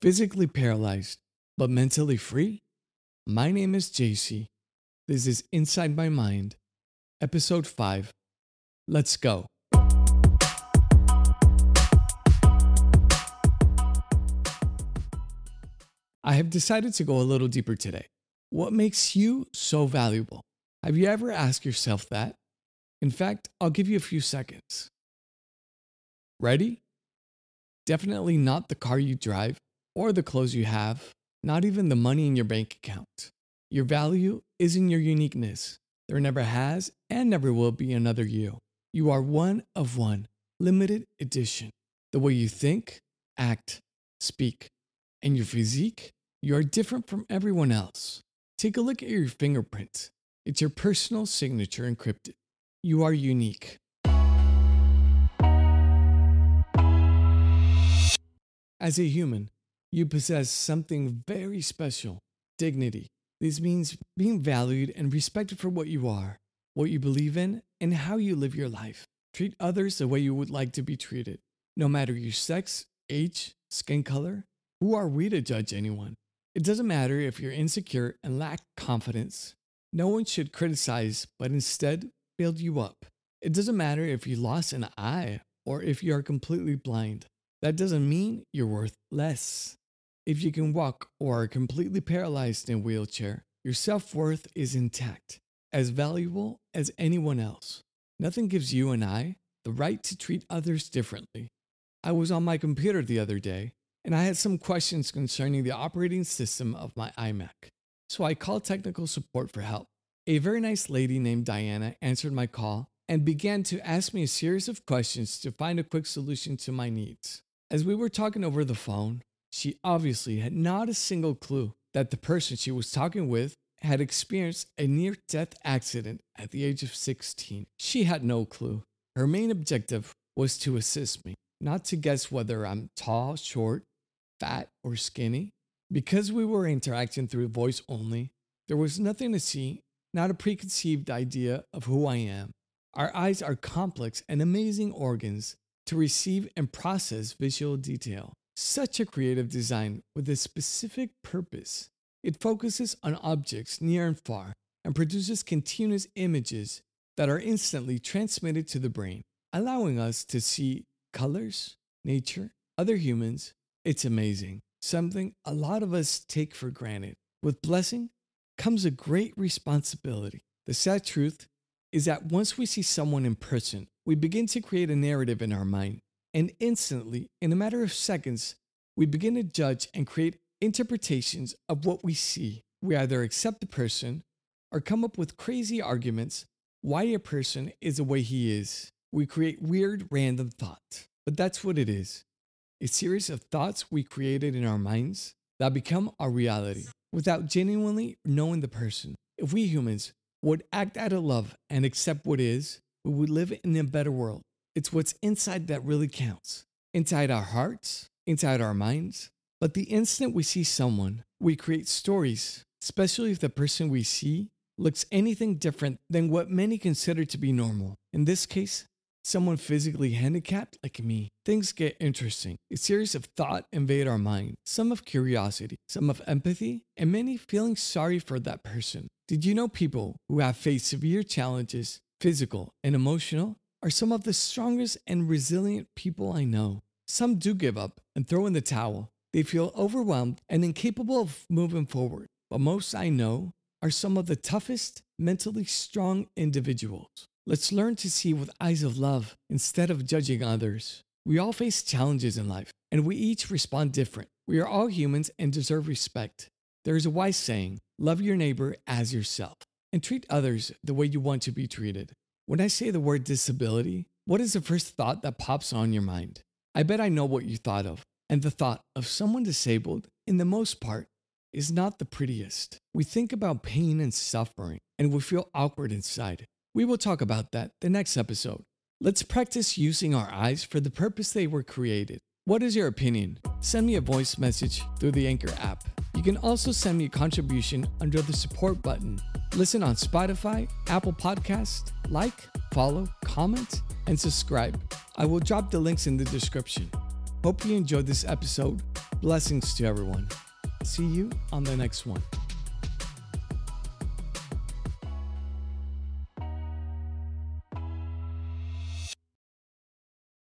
physically paralyzed, but mentally free? My name is JC. This is Inside My Mind, Episode 5. Let's go. I have decided to go a little deeper today. What makes you so valuable? Have you ever asked yourself that? In fact, I'll give you a few seconds. Ready? Definitely not the car you drive or the clothes you have, not even the money in your bank account. Your value is in your uniqueness. There never has and never will be another you. You are one of one, limited edition. The way you think, act, speak, and your physique, you are different from everyone else. Take a look at your fingerprint. It's your personal signature encrypted. You are unique. As a human, you possess something very special dignity. This means being valued and respected for what you are, what you believe in, and how you live your life. Treat others the way you would like to be treated, no matter your sex, age, skin color. Who are we to judge anyone? It doesn't matter if you're insecure and lack confidence. No one should criticize, but instead build you up. It doesn't matter if you lost an eye or if you are completely blind. That doesn't mean you're worth less. If you can walk or are completely paralyzed in a wheelchair, your self worth is intact, as valuable as anyone else. Nothing gives you and I the right to treat others differently. I was on my computer the other day and I had some questions concerning the operating system of my iMac. So I called technical support for help. A very nice lady named Diana answered my call and began to ask me a series of questions to find a quick solution to my needs. As we were talking over the phone, she obviously had not a single clue that the person she was talking with had experienced a near death accident at the age of 16. She had no clue. Her main objective was to assist me, not to guess whether I'm tall, short, fat, or skinny. Because we were interacting through voice only, there was nothing to see, not a preconceived idea of who I am. Our eyes are complex and amazing organs to receive and process visual detail. Such a creative design with a specific purpose. It focuses on objects near and far and produces continuous images that are instantly transmitted to the brain, allowing us to see colors, nature, other humans. It's amazing, something a lot of us take for granted. With blessing comes a great responsibility. The sad truth is that once we see someone in person, we begin to create a narrative in our mind. And instantly, in a matter of seconds, we begin to judge and create interpretations of what we see. We either accept the person or come up with crazy arguments why a person is the way he is. We create weird, random thoughts. But that's what it is a series of thoughts we created in our minds that become our reality without genuinely knowing the person. If we humans would act out of love and accept what is, we would live in a better world. It's what's inside that really counts. Inside our hearts, inside our minds. But the instant we see someone, we create stories, especially if the person we see looks anything different than what many consider to be normal. In this case, someone physically handicapped like me. Things get interesting. A series of thought invade our mind, some of curiosity, some of empathy, and many feeling sorry for that person. Did you know people who have faced severe challenges, physical and emotional, are some of the strongest and resilient people I know? Some do give up and throw in the towel. They feel overwhelmed and incapable of moving forward. But most I know are some of the toughest, mentally strong individuals. Let's learn to see with eyes of love instead of judging others. We all face challenges in life, and we each respond different. We are all humans and deserve respect. There is a wise saying love your neighbor as yourself, and treat others the way you want to be treated. When I say the word disability, what is the first thought that pops on your mind? I bet I know what you thought of. And the thought of someone disabled, in the most part, is not the prettiest. We think about pain and suffering, and we feel awkward inside. We will talk about that the next episode. Let's practice using our eyes for the purpose they were created. What is your opinion? Send me a voice message through the Anchor app. You can also send me a contribution under the support button. Listen on Spotify, Apple Podcast, like, follow, comment, and subscribe. I will drop the links in the description. Hope you enjoyed this episode. Blessings to everyone. See you on the next one.